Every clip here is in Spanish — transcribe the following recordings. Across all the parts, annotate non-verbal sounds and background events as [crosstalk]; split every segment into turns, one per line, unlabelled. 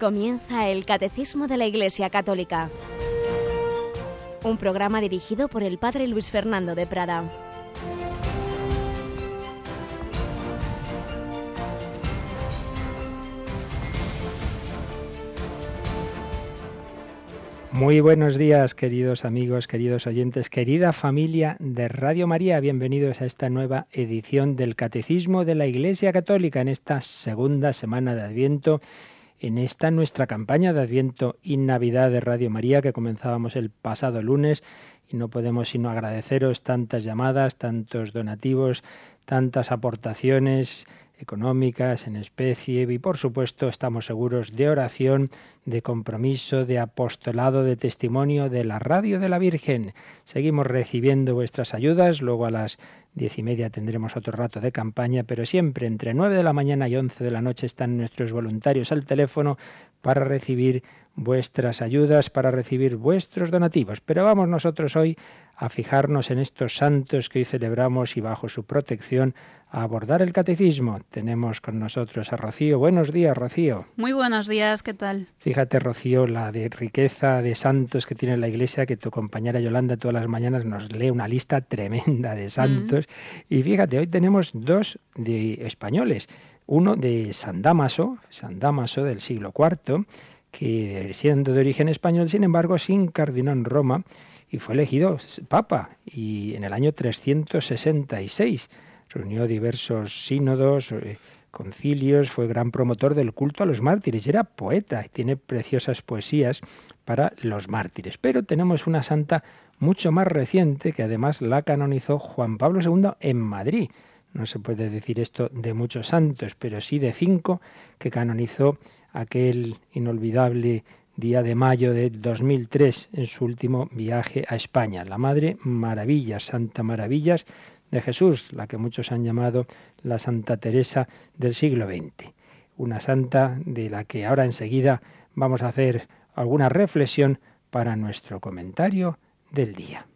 Comienza el Catecismo de la Iglesia Católica, un programa dirigido por el Padre Luis Fernando de Prada.
Muy buenos días, queridos amigos, queridos oyentes, querida familia de Radio María. Bienvenidos a esta nueva edición del Catecismo de la Iglesia Católica en esta segunda semana de Adviento, en esta nuestra campaña de Adviento y Navidad de Radio María que comenzábamos el pasado lunes y no podemos sino agradeceros tantas llamadas, tantos donativos, tantas aportaciones económicas, en especie y por supuesto estamos seguros de oración, de compromiso, de apostolado, de testimonio de la radio de la Virgen. Seguimos recibiendo vuestras ayudas, luego a las diez y media tendremos otro rato de campaña, pero siempre entre nueve de la mañana y once de la noche están nuestros voluntarios al teléfono para recibir vuestras ayudas, para recibir vuestros donativos. Pero vamos nosotros hoy a fijarnos en estos santos que hoy celebramos y bajo su protección a abordar el catecismo. Tenemos con nosotros a Rocío. Buenos días, Rocío.
Muy buenos días, ¿qué tal?
Fíjate, Rocío, la de riqueza de santos que tiene la Iglesia, que tu compañera Yolanda todas las mañanas nos lee una lista tremenda de santos. Mm. Y fíjate, hoy tenemos dos de españoles. Uno de San Damaso, San Damaso del siglo IV, que siendo de origen español, sin embargo, se incardinó en Roma y fue elegido papa y en el año 366 reunió diversos sínodos, eh, concilios, fue gran promotor del culto a los mártires, era poeta y tiene preciosas poesías para los mártires. Pero tenemos una santa mucho más reciente que además la canonizó Juan Pablo II en Madrid. No se puede decir esto de muchos santos, pero sí de cinco que canonizó aquel inolvidable día de mayo de 2003 en su último viaje a España. La Madre Maravillas, Santa Maravillas de Jesús, la que muchos han llamado la Santa Teresa del siglo XX. Una santa de la que ahora enseguida vamos a hacer alguna reflexión para nuestro comentario del día.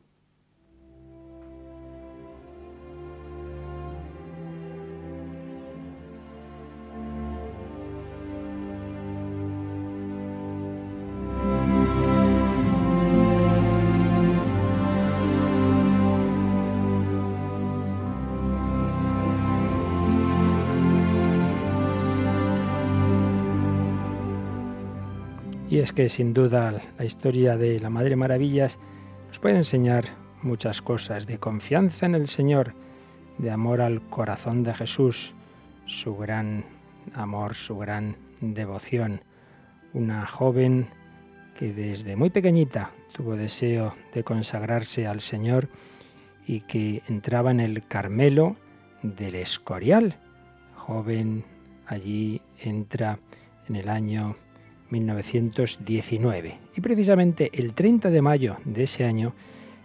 Es que sin duda la historia de la Madre Maravillas nos puede enseñar muchas cosas, de confianza en el Señor, de amor al corazón de Jesús, su gran amor, su gran devoción. Una joven que desde muy pequeñita tuvo deseo de consagrarse al Señor y que entraba en el Carmelo del Escorial. Joven allí entra en el año 1919. Y precisamente el 30 de mayo de ese año,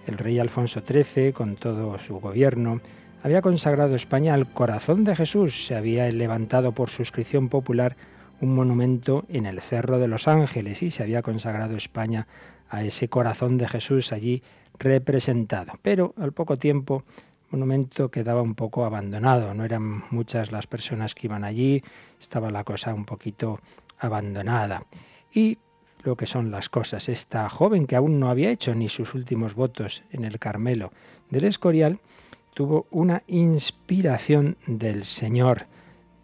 el rey Alfonso XIII, con todo su gobierno, había consagrado España al corazón de Jesús. Se había levantado por suscripción popular un monumento en el Cerro de los Ángeles y se había consagrado España a ese corazón de Jesús allí representado. Pero al poco tiempo el monumento quedaba un poco abandonado, no eran muchas las personas que iban allí, estaba la cosa un poquito abandonada. Y lo que son las cosas, esta joven que aún no había hecho ni sus últimos votos en el Carmelo del Escorial, tuvo una inspiración del Señor.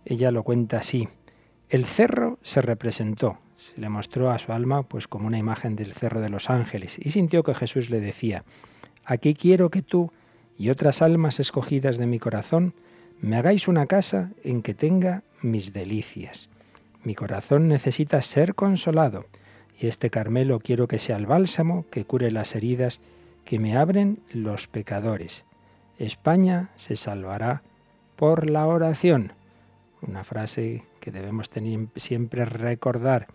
Ella lo cuenta así. El cerro se representó, se le mostró a su alma pues como una imagen del cerro de los ángeles y sintió que Jesús le decía, aquí quiero que tú y otras almas escogidas de mi corazón me hagáis una casa en que tenga mis delicias. Mi corazón necesita ser consolado, y este Carmelo quiero que sea el bálsamo que cure las heridas que me abren los pecadores. España se salvará por la oración. Una frase que debemos tener, siempre recordar.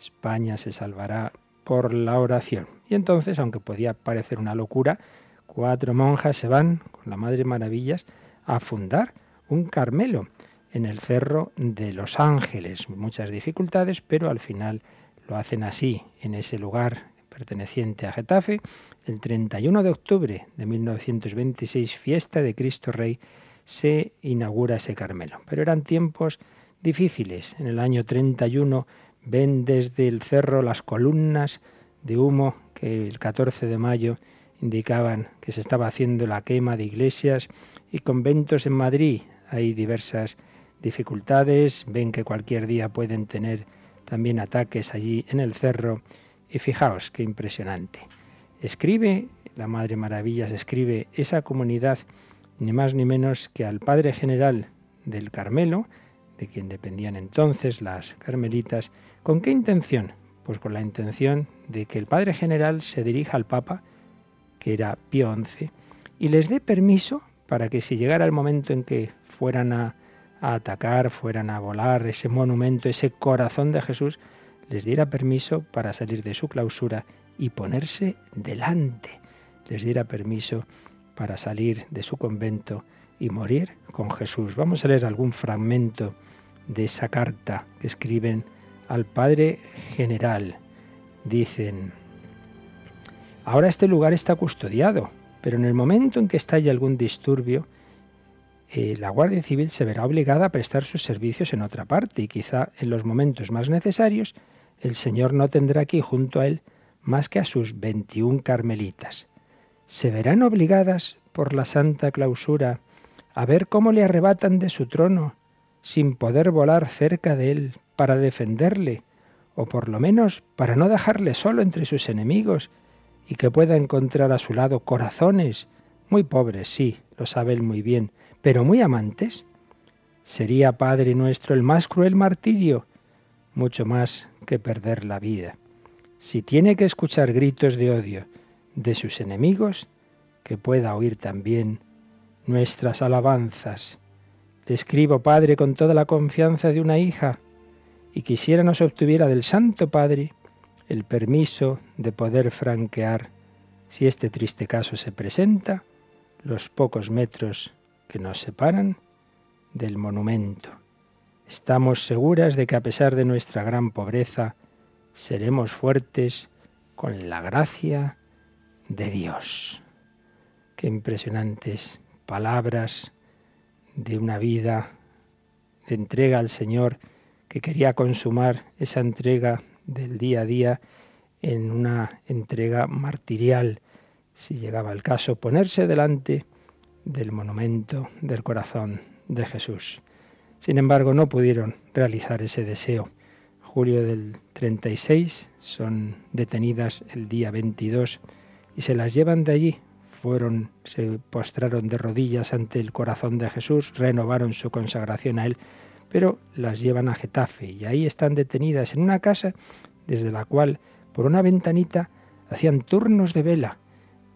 España se salvará por la oración. Y entonces, aunque podía parecer una locura, cuatro monjas se van con la Madre Maravillas a fundar un Carmelo en el Cerro de los Ángeles. Muchas dificultades, pero al final lo hacen así, en ese lugar perteneciente a Getafe, el 31 de octubre de 1926, fiesta de Cristo Rey, se inaugura ese Carmelo. Pero eran tiempos difíciles. En el año 31 ven desde el cerro las columnas de humo que el 14 de mayo indicaban que se estaba haciendo la quema de iglesias y conventos en Madrid. Hay diversas dificultades, ven que cualquier día pueden tener también ataques allí en el cerro y fijaos qué impresionante. Escribe, la Madre Maravillas escribe esa comunidad ni más ni menos que al Padre General del Carmelo, de quien dependían entonces las carmelitas, ¿con qué intención? Pues con la intención de que el Padre General se dirija al Papa, que era Pío XI, y les dé permiso para que si llegara el momento en que fueran a, a atacar, fueran a volar ese monumento, ese corazón de Jesús, les diera permiso para salir de su clausura y ponerse delante. Les diera permiso para salir de su convento y morir con Jesús. Vamos a leer algún fragmento de esa carta que escriben al Padre General. Dicen, ahora este lugar está custodiado, pero en el momento en que estalle algún disturbio, eh, la Guardia Civil se verá obligada a prestar sus servicios en otra parte y quizá en los momentos más necesarios el Señor no tendrá aquí junto a él más que a sus 21 carmelitas. Se verán obligadas por la santa clausura a ver cómo le arrebatan de su trono sin poder volar cerca de él para defenderle, o por lo menos para no dejarle solo entre sus enemigos, y que pueda encontrar a su lado corazones, muy pobres, sí, lo sabe él muy bien, pero muy amantes. Sería, Padre nuestro, el más cruel martirio, mucho más que perder la vida. Si tiene que escuchar gritos de odio de sus enemigos, que pueda oír también nuestras alabanzas le escribo, Padre, con toda la confianza de una hija, y quisiera nos obtuviera del Santo Padre el permiso de poder franquear, si este triste caso se presenta, los pocos metros que nos separan del monumento. Estamos seguras de que a pesar de nuestra gran pobreza, seremos fuertes con la gracia de Dios. Qué impresionantes palabras de una vida de entrega al Señor que quería consumar esa entrega del día a día en una entrega martirial, si llegaba el caso, ponerse delante del monumento del corazón de Jesús. Sin embargo, no pudieron realizar ese deseo. Julio del 36 son detenidas el día 22 y se las llevan de allí fueron, se postraron de rodillas ante el corazón de Jesús, renovaron su consagración a él, pero las llevan a Getafe y ahí están detenidas en una casa desde la cual, por una ventanita, hacían turnos de vela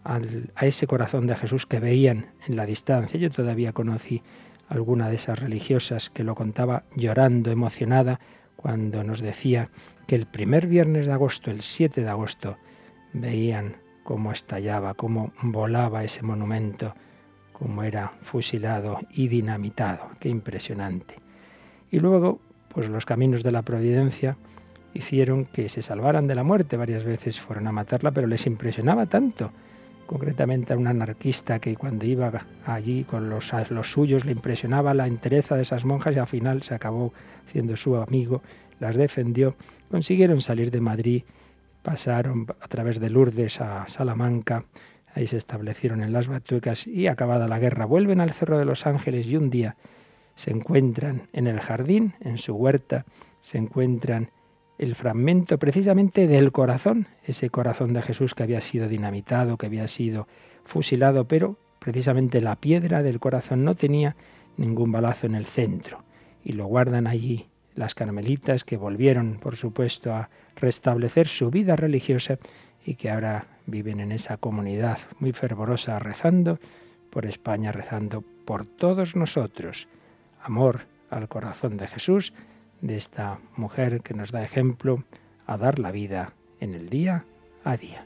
a ese corazón de Jesús que veían en la distancia. Yo todavía conocí alguna de esas religiosas que lo contaba llorando, emocionada, cuando nos decía que el primer viernes de agosto, el 7 de agosto, veían cómo estallaba, cómo volaba ese monumento, cómo era fusilado y dinamitado. Qué impresionante. Y luego, pues los caminos de la providencia hicieron que se salvaran de la muerte. Varias veces fueron a matarla, pero les impresionaba tanto. Concretamente a un anarquista que cuando iba allí con los, los suyos le impresionaba la entereza de esas monjas y al final se acabó siendo su amigo, las defendió, consiguieron salir de Madrid pasaron a través de Lourdes a Salamanca, ahí se establecieron en las Batuecas y acabada la guerra vuelven al Cerro de los Ángeles y un día se encuentran en el jardín, en su huerta, se encuentran el fragmento precisamente del corazón, ese corazón de Jesús que había sido dinamitado, que había sido fusilado, pero precisamente la piedra del corazón no tenía ningún balazo en el centro y lo guardan allí las carmelitas que volvieron, por supuesto, a restablecer su vida religiosa y que ahora viven en esa comunidad muy fervorosa rezando por España, rezando por todos nosotros. Amor al corazón de Jesús, de esta mujer que nos da ejemplo a dar la vida en el día a día.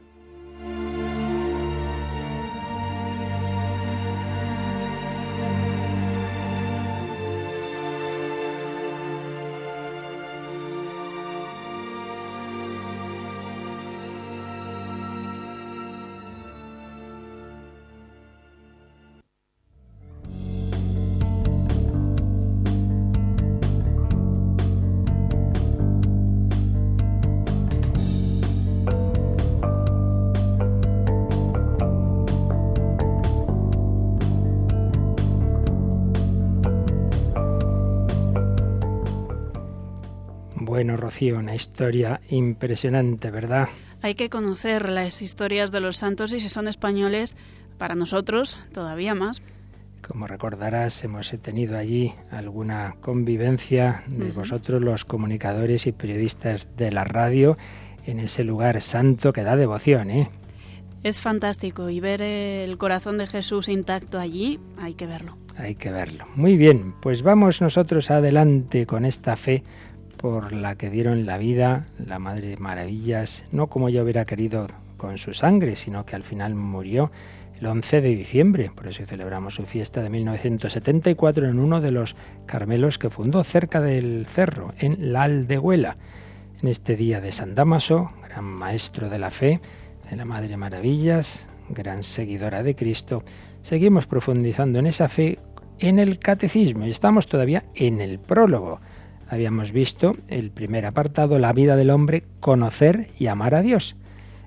Una historia impresionante, ¿verdad?
Hay que conocer las historias de los santos y si son españoles, para nosotros todavía más.
Como recordarás, hemos tenido allí alguna convivencia de vosotros, los comunicadores y periodistas de la radio, en ese lugar santo que da devoción, ¿eh?
Es fantástico y ver el corazón de Jesús intacto allí, hay que verlo.
Hay que verlo. Muy bien, pues vamos nosotros adelante con esta fe por la que dieron la vida la Madre de Maravillas, no como yo hubiera querido con su sangre, sino que al final murió el 11 de diciembre, por eso celebramos su fiesta de 1974 en uno de los Carmelos que fundó cerca del cerro, en la Aldehuela. En este día de San Damaso, gran maestro de la fe, de la Madre Maravillas, gran seguidora de Cristo, seguimos profundizando en esa fe en el catecismo y estamos todavía en el prólogo. Habíamos visto el primer apartado, la vida del hombre, conocer y amar a Dios.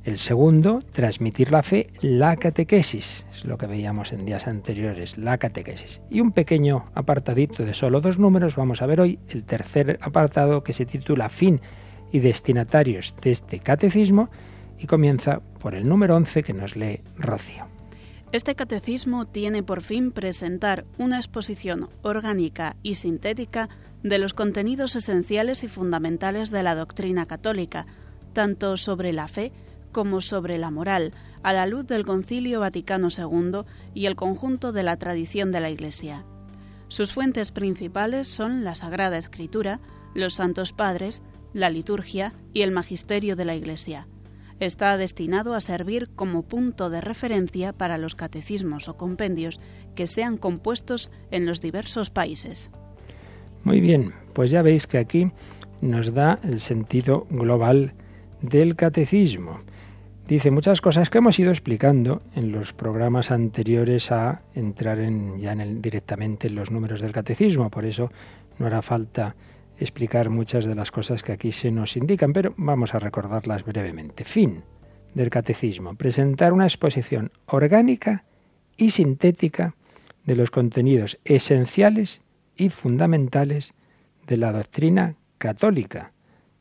El segundo, transmitir la fe, la catequesis, es lo que veíamos en días anteriores, la catequesis. Y un pequeño apartadito de solo dos números, vamos a ver hoy el tercer apartado que se titula Fin y destinatarios de este catecismo y comienza por el número 11 que nos lee Rocío.
Este catecismo tiene por fin presentar una exposición orgánica y sintética de los contenidos esenciales y fundamentales de la doctrina católica, tanto sobre la fe como sobre la moral, a la luz del Concilio Vaticano II y el conjunto de la tradición de la Iglesia. Sus fuentes principales son la Sagrada Escritura, los Santos Padres, la liturgia y el magisterio de la Iglesia. Está destinado a servir como punto de referencia para los catecismos o compendios que sean compuestos en los diversos países.
Muy bien, pues ya veis que aquí nos da el sentido global del catecismo. Dice muchas cosas que hemos ido explicando en los programas anteriores a entrar en, ya en directamente en los números del catecismo, por eso no hará falta explicar muchas de las cosas que aquí se nos indican, pero vamos a recordarlas brevemente. Fin del catecismo, presentar una exposición orgánica y sintética de los contenidos esenciales y fundamentales de la doctrina católica,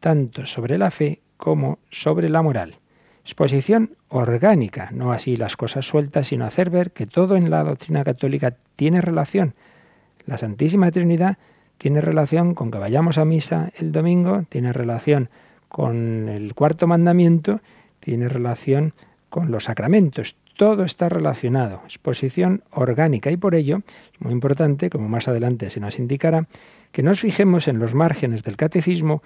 tanto sobre la fe como sobre la moral. Exposición orgánica, no así las cosas sueltas, sino hacer ver que todo en la doctrina católica tiene relación. La Santísima Trinidad tiene relación con que vayamos a misa el domingo, tiene relación con el cuarto mandamiento, tiene relación con los sacramentos. Todo está relacionado. Exposición orgánica y por ello es muy importante, como más adelante se nos indicará, que nos fijemos en los márgenes del catecismo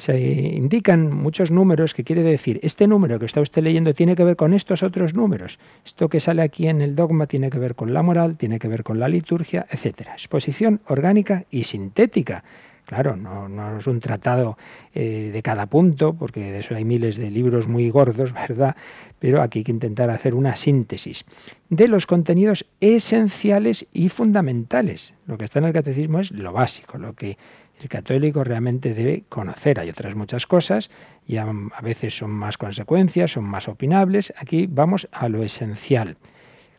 se indican muchos números que quiere decir, este número que está usted leyendo tiene que ver con estos otros números. Esto que sale aquí en el dogma tiene que ver con la moral, tiene que ver con la liturgia, etc. Exposición orgánica y sintética. Claro, no, es un tratado eh, de cada punto, porque de eso hay miles de libros muy gordos, [laughs] ¿verdad? Pero aquí hay que intentar hacer una síntesis de los contenidos esenciales y fundamentales. Lo que está en el catecismo es lo básico, lo que el católico realmente debe conocer. Hay otras muchas cosas y a, veces son más consecuencias, son más opinables. Aquí vamos a lo esencial.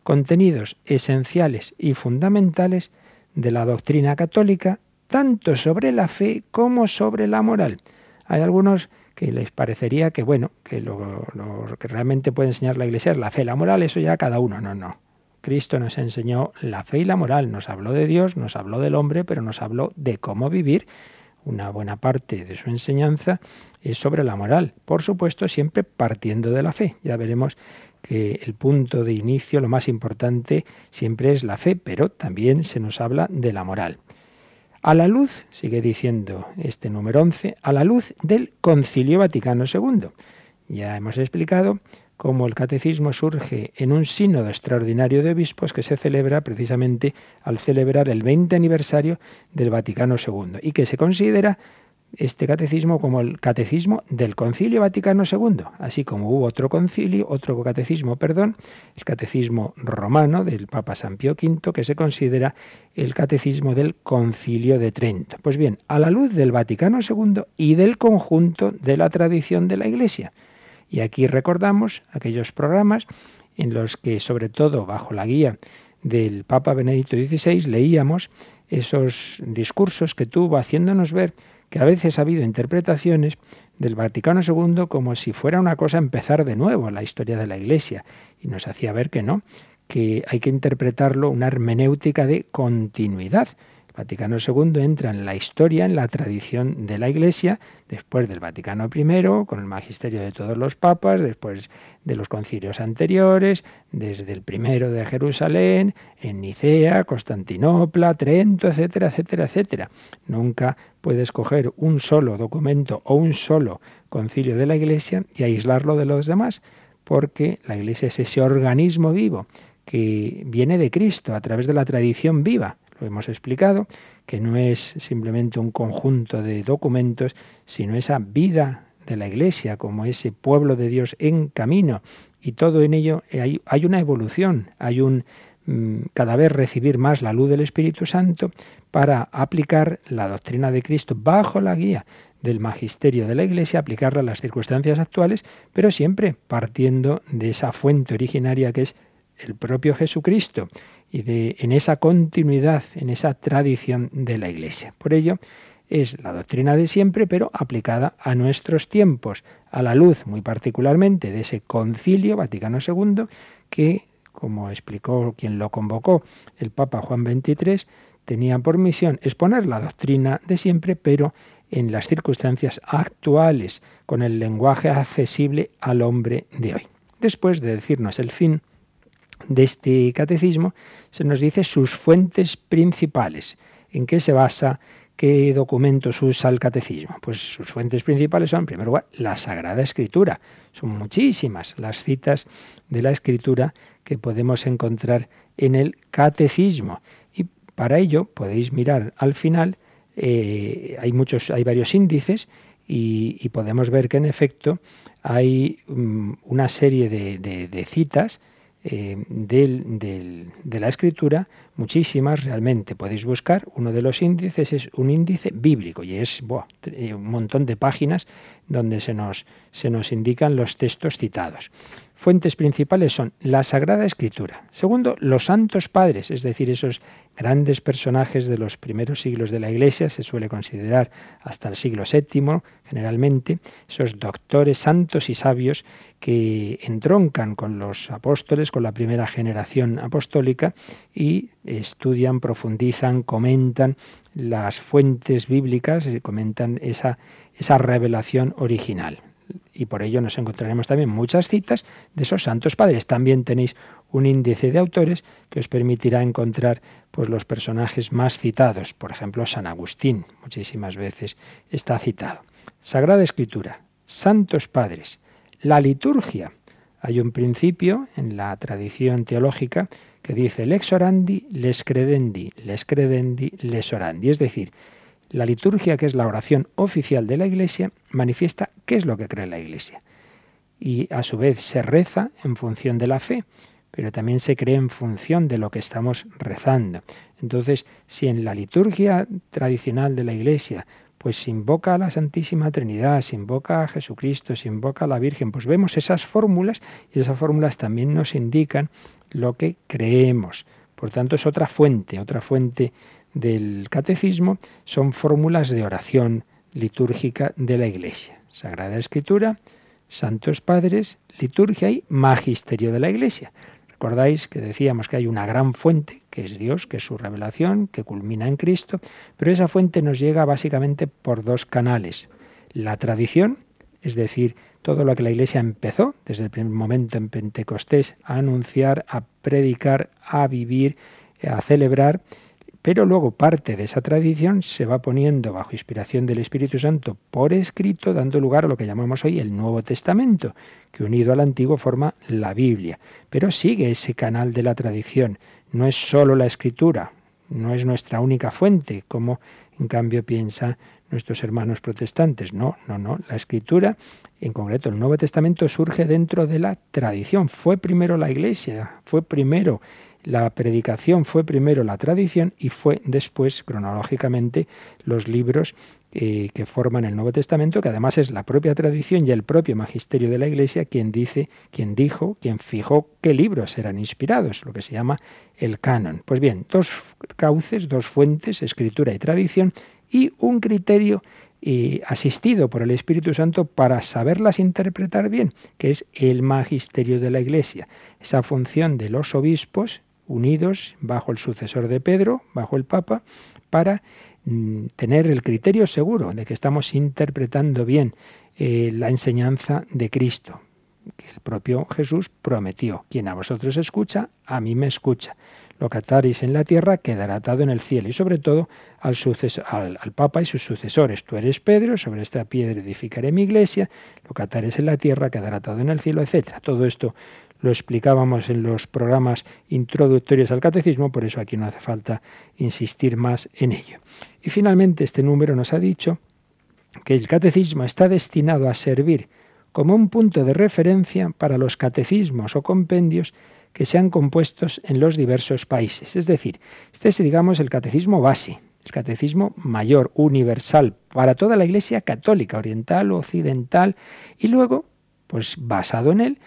Contenidos esenciales y fundamentales de la doctrina católica, tanto sobre la fe como sobre la moral. Hay algunos que les parecería que, bueno, que lo, lo que realmente puede enseñar la Iglesia es la fe, la moral, eso ya cada uno. No, no. Cristo nos enseñó la fe y la moral, nos habló de Dios, nos habló del hombre, pero nos habló de cómo vivir. Una buena parte de su enseñanza es sobre la moral, por supuesto siempre partiendo de la fe. Ya veremos que el punto de inicio, lo más importante, siempre es la fe, pero también se nos habla de la moral. A la luz, sigue diciendo este número 11, a la luz del Concilio Vaticano II. Ya hemos explicado como el catecismo surge en un sínodo extraordinario de obispos que se celebra precisamente al celebrar el 20 aniversario del Vaticano II y que se considera este catecismo como el catecismo del Concilio Vaticano II, así como hubo otro concilio, otro catecismo, perdón, el catecismo romano del Papa San Pío V, que se considera el catecismo del Concilio de Trento. Pues bien, a la luz del Vaticano II y del conjunto de la tradición de la Iglesia, y aquí recordamos aquellos programas en los que, sobre todo bajo la guía del Papa Benedicto XVI, leíamos esos discursos que tuvo haciéndonos ver que a veces ha habido interpretaciones del Vaticano II como si fuera una cosa empezar de nuevo la historia de la Iglesia y nos hacía ver que no, que hay que interpretarlo una hermenéutica de continuidad. Vaticano II entra en la historia, en la tradición de la Iglesia, después del Vaticano I, con el magisterio de todos los papas, después de los concilios anteriores, desde el primero de Jerusalén, en Nicea, Constantinopla, Trento, etcétera, etcétera, etcétera. Nunca puedes coger un solo documento o un solo concilio de la Iglesia y aislarlo de los demás, porque la Iglesia es ese organismo vivo que viene de Cristo a través de la tradición viva hemos explicado, que no es simplemente un conjunto de documentos, sino esa vida de la Iglesia como ese pueblo de Dios en camino. Y todo en ello hay, hay una evolución, hay un mm, cada vez recibir más la luz del Espíritu Santo para aplicar la doctrina de Cristo bajo la guía del magisterio de la Iglesia, aplicarla a las circunstancias actuales, pero siempre partiendo de esa fuente originaria que es el propio Jesucristo y de, en esa continuidad, en esa tradición de la Iglesia. Por ello, es la doctrina de siempre, pero aplicada a nuestros tiempos, a la luz muy particularmente de ese concilio Vaticano II, que, como explicó quien lo convocó, el Papa Juan XXIII, tenía por misión exponer la doctrina de siempre, pero en las circunstancias actuales, con el lenguaje accesible al hombre de hoy. Después de decirnos el fin, de este catecismo se nos dice sus fuentes principales, en qué se basa, qué documentos usa el catecismo. Pues sus fuentes principales son, en primer lugar, la Sagrada Escritura. Son muchísimas las citas de la Escritura que podemos encontrar en el catecismo. Y para ello podéis mirar al final, eh, hay, muchos, hay varios índices y, podemos ver que en efecto hay mm, una serie de citas eh, de la escritura, muchísimas realmente. Podéis buscar, uno de los índices es un índice bíblico y es eh, un montón de páginas donde se nos, se nos indican los textos citados. Fuentes principales son la Sagrada Escritura. Segundo, los santos padres, es decir, esos grandes personajes de los primeros siglos de la Iglesia, se suele considerar hasta el siglo VII, generalmente, esos doctores santos y sabios que entroncan con los apóstoles, con la primera generación apostólica, y estudian, profundizan, comentan las fuentes bíblicas, y comentan esa, esa revelación original y por ello nos encontraremos también muchas citas de esos santos padres. También tenéis un índice de autores que os permitirá encontrar pues los personajes más citados, por ejemplo San Agustín, muchísimas veces está citado. Sagrada Escritura, santos padres, la liturgia. Hay un principio en la tradición teológica que dice lex orandi, les credendi, les credendi, les orandi, es decir, la liturgia, que es la oración oficial de la Iglesia, manifiesta qué es lo que cree la Iglesia. Y a su vez se reza en función de la fe, pero también se cree en función de lo que estamos rezando. Entonces, si en la liturgia tradicional de la Iglesia pues se invoca a la Santísima Trinidad, se invoca a Jesucristo, se invoca a la Virgen, pues vemos esas fórmulas y esas fórmulas también nos indican lo que creemos. Por tanto, es otra fuente, otra fuente del catecismo son fórmulas de oración litúrgica de la Iglesia. Sagrada Escritura, Santos Padres, liturgia y magisterio de la Iglesia. Recordáis que decíamos que hay una gran fuente, que es Dios, que es su revelación, que culmina en Cristo, pero esa fuente nos llega básicamente por dos canales. La tradición, es decir, todo lo que la Iglesia empezó desde el primer momento en Pentecostés a anunciar, a predicar, a vivir, a celebrar, pero luego parte de esa tradición se va poniendo bajo inspiración del Espíritu Santo por escrito, dando lugar a lo que llamamos hoy el Nuevo Testamento, que unido al Antiguo forma la Biblia. Pero sigue ese canal de la tradición. No es solo la escritura, no es nuestra única fuente, como en cambio piensan nuestros hermanos protestantes. No, no, no. La escritura, en concreto el Nuevo Testamento, surge dentro de la tradición. Fue primero la Iglesia, fue primero la predicación fue primero la tradición y fue después, cronológicamente, los libros eh, que forman el Nuevo Testamento, que además es la propia tradición y el propio magisterio de la Iglesia quien dice, quien dijo, quien fijó qué libros eran inspirados, lo que se llama el canon. Pues bien, dos cauces, dos fuentes, escritura y tradición, y un criterio asistido por el Espíritu Santo para saberlas interpretar bien, que es el magisterio de la Iglesia, esa función de los obispos unidos bajo el sucesor de Pedro, bajo el Papa, para mm, tener el criterio seguro de que estamos interpretando bien eh, la enseñanza de Cristo, que el propio Jesús prometió. Quien a vosotros escucha, a mí me escucha. Lo que ataréis en la tierra quedará atado en el cielo. Y sobre todo al, al, Papa y sus sucesores. Tú eres Pedro, sobre esta piedra edificaré mi iglesia. Lo que ataréis en la tierra quedará atado en el cielo, etc. Todo esto lo explicábamos en los programas introductorios al catecismo, por eso aquí no hace falta insistir más en ello. Y finalmente este número nos ha dicho que el catecismo está destinado a servir como un punto de referencia para los catecismos o compendios que sean compuestos en los diversos países. Es decir, este es, digamos, el catecismo base, el catecismo mayor, universal, para toda la Iglesia católica, oriental occidental, y luego, pues basado en él,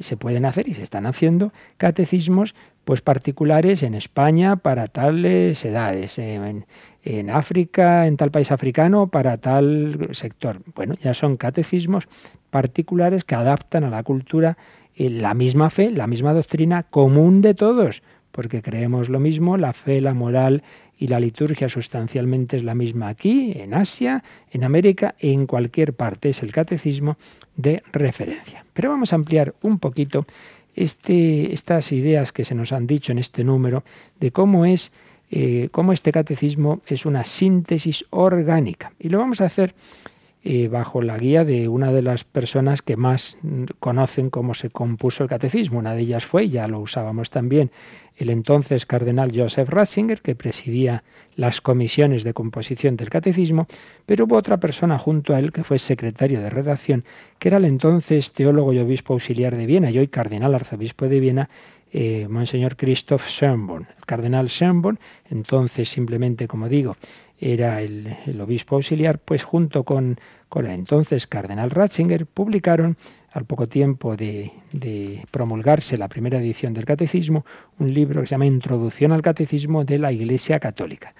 se pueden hacer y se están haciendo catecismos pues particulares en España para tales edades, en, en, África, en tal país africano para tal sector. Bueno, ya son catecismos particulares que adaptan a la cultura la misma fe, la misma doctrina común de todos, porque creemos lo mismo, la fe, la moral y la liturgia sustancialmente es la misma aquí, en Asia, en América, en cualquier parte. Es el catecismo de referencia. Pero vamos a ampliar un poquito este, estas ideas que se nos han dicho en este número de cómo es eh, cómo este catecismo es una síntesis orgánica. Y lo vamos a hacer eh, bajo la guía de una de las personas que más conocen cómo se compuso el catecismo. Una de ellas fue, ya lo usábamos también, el entonces cardenal Joseph Ratzinger, que presidía las comisiones de composición del catecismo, pero hubo otra persona junto a él que fue secretario de redacción, que era el entonces teólogo y obispo auxiliar de Viena y hoy cardenal arzobispo de Viena, eh, Monseñor Christoph Schönborn. El cardenal Schönborn, entonces simplemente, como digo, era el, obispo auxiliar, pues junto con, con el entonces cardenal Ratzinger publicaron al poco tiempo de, promulgarse la primera edición del Catecismo, un libro que se llama Introducción al Catecismo de la Iglesia Católica.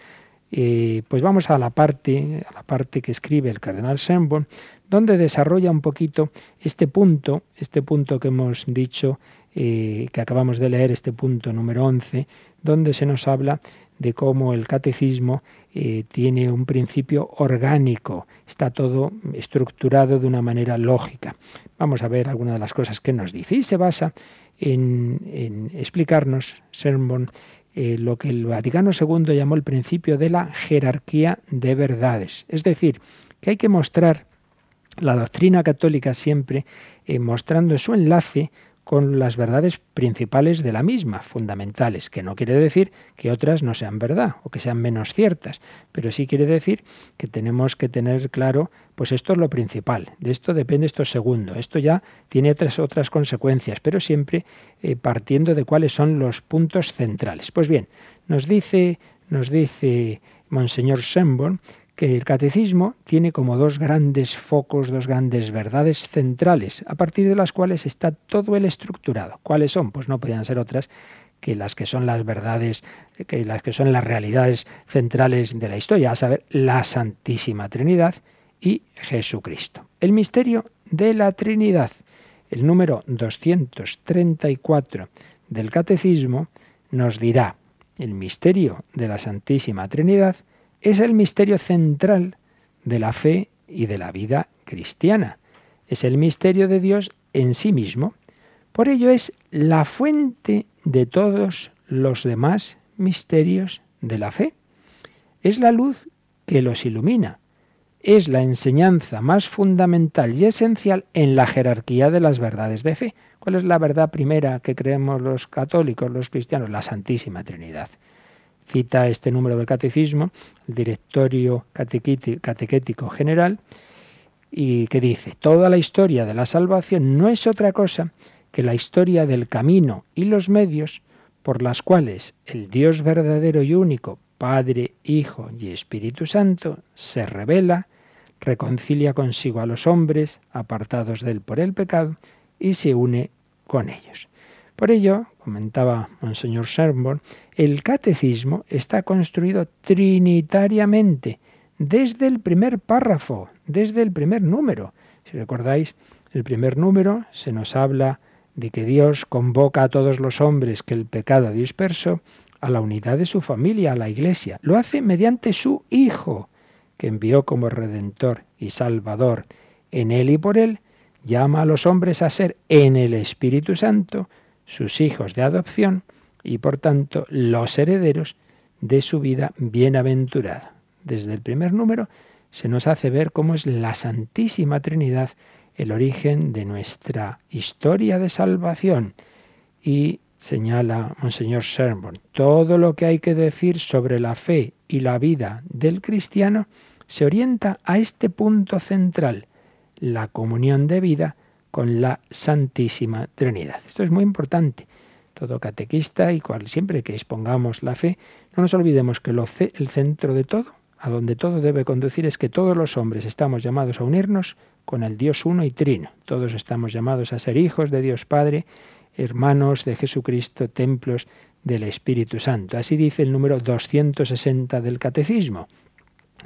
Eh, pues vamos a la parte, a la parte que escribe el cardenal Sembon, donde desarrolla un poquito este punto, este punto que hemos dicho, eh, que acabamos de leer, este punto número 11, donde se nos habla de cómo el catecismo eh, tiene un principio orgánico, está todo estructurado de una manera lógica. Vamos a ver algunas de las cosas que nos dice. Y se basa en, explicarnos, Sermon, eh, lo que el Vaticano II llamó el principio de la jerarquía de verdades. Es decir, que hay que mostrar la doctrina católica siempre eh, mostrando su enlace con las verdades principales de la misma, fundamentales, que no quiere decir que otras no sean verdad o que sean menos ciertas, pero sí quiere decir que tenemos que tener claro, pues esto es lo principal, de esto depende esto segundo, esto ya tiene otras otras consecuencias, pero siempre eh, partiendo de cuáles son los puntos centrales. Pues bien, nos dice nos dice Monseñor Sembon que el catecismo tiene como dos grandes focos, dos grandes verdades centrales, a partir de las cuales está todo el estructurado. ¿Cuáles son? Pues no podían ser otras que las que son las verdades, que las que son las realidades centrales de la historia, a saber, la Santísima Trinidad y Jesucristo. El misterio de la Trinidad, el número 234 del Catecismo, nos dirá el misterio de la Santísima Trinidad es el misterio central de la fe y de la vida cristiana. Es el misterio de Dios en sí mismo. Por ello es la fuente de todos los demás misterios de la fe. Es la luz que los ilumina. Es la enseñanza más fundamental y esencial en la jerarquía de las verdades de fe. ¿Cuál es la verdad primera que creemos los católicos, los cristianos? La Santísima Trinidad. Cita este número del catecismo, el directorio catequético general, y que dice, toda la historia de la salvación no es otra cosa que la historia del camino y los medios por las cuales el Dios verdadero y único, Padre, Hijo y Espíritu Santo, se revela, reconcilia consigo a los hombres apartados de él por el pecado y se une con ellos. Por ello, comentaba Monseñor Sherborne, el catecismo está construido trinitariamente, desde el primer párrafo, desde el primer número. Si recordáis, el primer número se nos habla de que Dios convoca a todos los hombres que el pecado ha disperso a la unidad de su familia, a la Iglesia. Lo hace mediante su Hijo, que envió como Redentor y Salvador. En Él y por Él llama a los hombres a ser en el Espíritu Santo sus hijos de adopción y por tanto los herederos de su vida bienaventurada. Desde el primer número se nos hace ver cómo es la Santísima Trinidad el origen de nuestra historia de salvación. Y señala Monseñor Sermon, todo lo que hay que decir sobre la fe y la vida del cristiano se orienta a este punto central, la comunión de vida con la Santísima Trinidad. Esto es muy importante. Todo catequista y cual siempre que expongamos la fe, no nos olvidemos que lo, el centro de todo, a donde todo debe conducir, es que todos los hombres estamos llamados a unirnos con el Dios uno y trino. Todos estamos llamados a ser hijos de Dios Padre, hermanos de Jesucristo, templos del Espíritu Santo. Así dice el número 260 del Catecismo.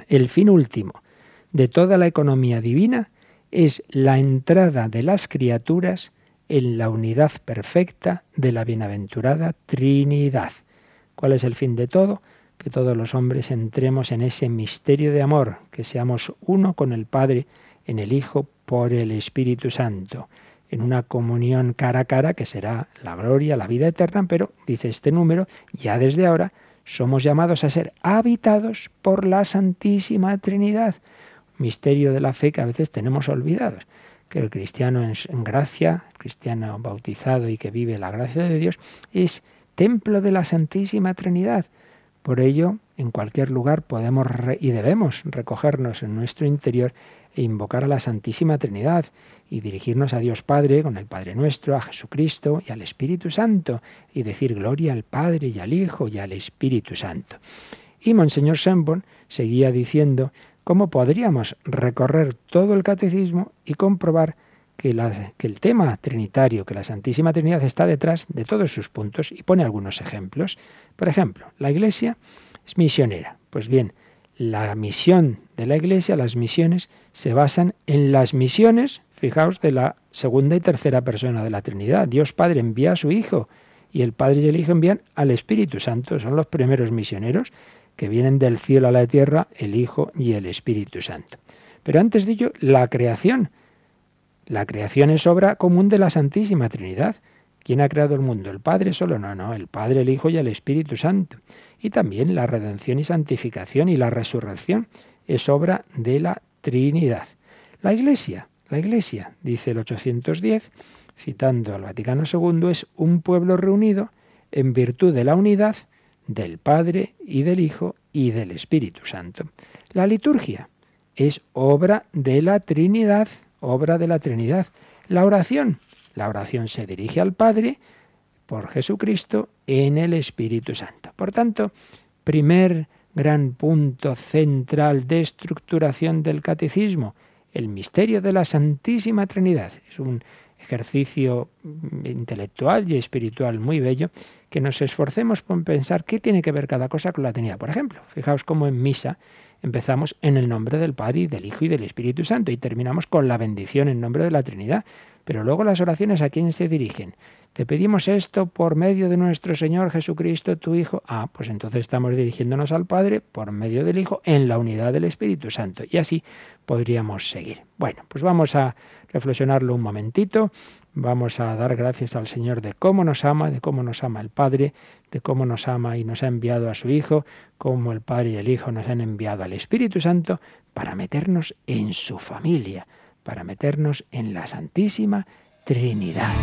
El fin último de toda la economía divina es la entrada de las criaturas en la unidad perfecta de la bienaventurada Trinidad. ¿Cuál es el fin de todo? Que todos los hombres entremos en ese misterio de amor, que seamos uno con el Padre, en el Hijo, por el Espíritu Santo, en una comunión cara a cara que será la gloria, la vida eterna, pero, dice este número, ya desde ahora somos llamados a ser habitados por la Santísima Trinidad misterio de la fe que a veces tenemos olvidados, que el cristiano en, gracia, el cristiano bautizado y que vive la gracia de Dios, es templo de la Santísima Trinidad. Por ello, en cualquier lugar podemos y debemos recogernos en nuestro interior e invocar a la Santísima Trinidad y dirigirnos a Dios Padre con el Padre nuestro, a Jesucristo y al Espíritu Santo y decir gloria al Padre y al Hijo y al Espíritu Santo. Y Monseñor Sembon seguía diciendo ¿Cómo podríamos recorrer todo el catecismo y comprobar que, el tema trinitario, que la Santísima Trinidad está detrás de todos sus puntos y pone algunos ejemplos. Por ejemplo, la Iglesia es misionera. Pues bien, la misión de la Iglesia, las misiones, se basan en las misiones, fijaos, de la segunda y tercera persona de la Trinidad. Dios Padre envía a su Hijo y el Padre y el Hijo envían al Espíritu Santo. Son los primeros misioneros que vienen del cielo a la tierra, el Hijo y el Espíritu Santo. Pero antes de ello, la creación. La creación es obra común de la Santísima Trinidad. ¿Quién ha creado el mundo? ¿El Padre solo? No, no, el Padre, el Hijo y el Espíritu Santo. Y también la redención y santificación y la resurrección es obra de la Trinidad. La Iglesia, la Iglesia, dice el 810, citando al Vaticano II, es un pueblo reunido en virtud de la unidad del Padre y del Hijo y del Espíritu Santo. La liturgia es obra de la Trinidad, obra de la Trinidad. La oración, la oración se dirige al Padre por Jesucristo en el Espíritu Santo. Por tanto, primer gran punto central de estructuración del catecismo, el misterio de la Santísima Trinidad. Es un ejercicio intelectual y espiritual muy bello que nos esforcemos por pensar qué tiene que ver cada cosa con la Trinidad. Por ejemplo, fijaos cómo en misa empezamos en el nombre del Padre y del Hijo y del Espíritu Santo y terminamos con la bendición en nombre de la Trinidad. Pero luego las oraciones a quién se dirigen. Te pedimos esto por medio de nuestro Señor Jesucristo, tu Hijo. Ah, pues entonces estamos dirigiéndonos al Padre por medio del Hijo en la unidad del Espíritu Santo. Y así podríamos seguir. Bueno, pues vamos a reflexionarlo un momentito. Vamos a dar gracias al Señor de cómo nos ama, de cómo nos ama el Padre, de cómo nos ama y nos ha enviado a su Hijo, cómo el Padre y el Hijo nos han enviado al Espíritu Santo para meternos en su familia, para meternos en la Santísima Trinidad.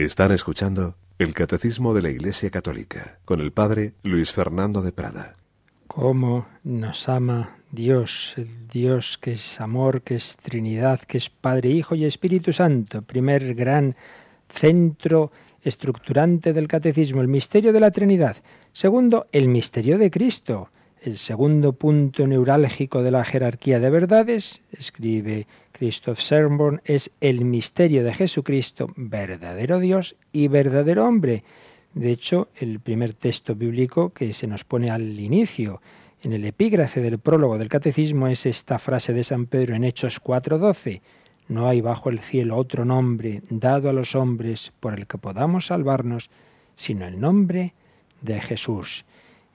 Están escuchando el Catecismo de la Iglesia Católica con el Padre Luis Fernando de Prada.
Cómo nos ama Dios, Dios que es amor, que es Trinidad, que es Padre, Hijo y Espíritu Santo, primer gran centro estructurante del catecismo, el misterio de la Trinidad. Segundo, el misterio de Cristo. El segundo punto neurálgico de la jerarquía de verdades, escribe Christoph Serborn, es el misterio de Jesucristo, verdadero Dios y verdadero hombre. De hecho, el primer texto bíblico que se nos pone al inicio, en el epígrafe del prólogo del catecismo, es esta frase de San Pedro en Hechos 4:12. No hay bajo el cielo otro nombre dado a los hombres por el que podamos salvarnos, sino el nombre de Jesús.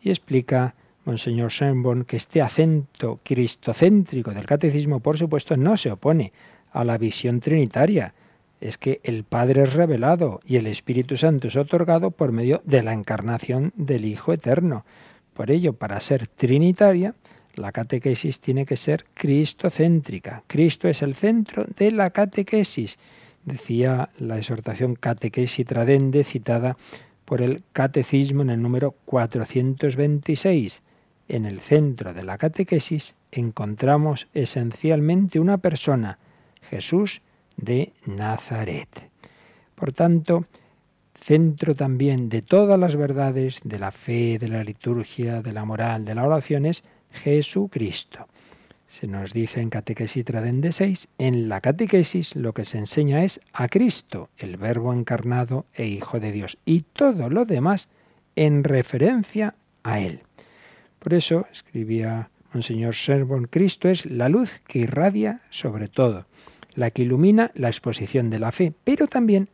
Y explica Monseñor Shenborn que este acento cristocéntrico del catecismo, por supuesto, no se opone a la visión trinitaria. Es que el Padre es revelado y el Espíritu Santo es otorgado por medio de la encarnación del Hijo Eterno. Por ello, para ser trinitaria, la catequesis tiene que ser cristocéntrica. Cristo es el centro de la catequesis, decía la exhortación Catequesis Tradende citada por el Catecismo en el número 426. En el centro de la catequesis encontramos esencialmente una persona, Jesús de Nazaret. Por tanto, centro también de todas las verdades de la fe, de la liturgia, de la moral, de la oración es Jesucristo. Se nos dice en Catequesis Tradende 6, en la catequesis lo que se enseña es a Cristo, el Verbo encarnado e Hijo de Dios, y todo lo demás en referencia a Él. Por eso, escribía Monseñor Servon, Cristo es la luz que irradia sobre todo, la que ilumina la exposición de la fe, pero también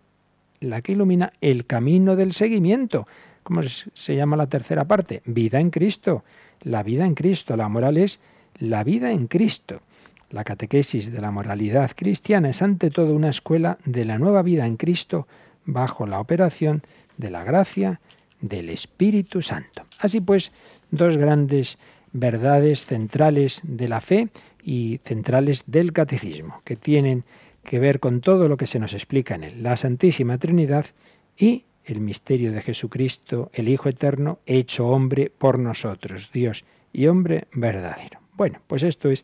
la que ilumina el camino del seguimiento. ¿Cómo se llama la tercera parte? Vida en Cristo. La vida en Cristo. La moral es la vida en Cristo. La catequesis de la moralidad cristiana es ante todo una escuela de la nueva vida en Cristo bajo la operación de la gracia del Espíritu Santo. Así pues, dos grandes verdades centrales de la fe y centrales del catecismo, que tienen que ver con todo lo que se nos explica en él, la Santísima Trinidad y el misterio de Jesucristo, el Hijo Eterno, hecho hombre por nosotros, Dios y hombre verdadero. Bueno, pues esto es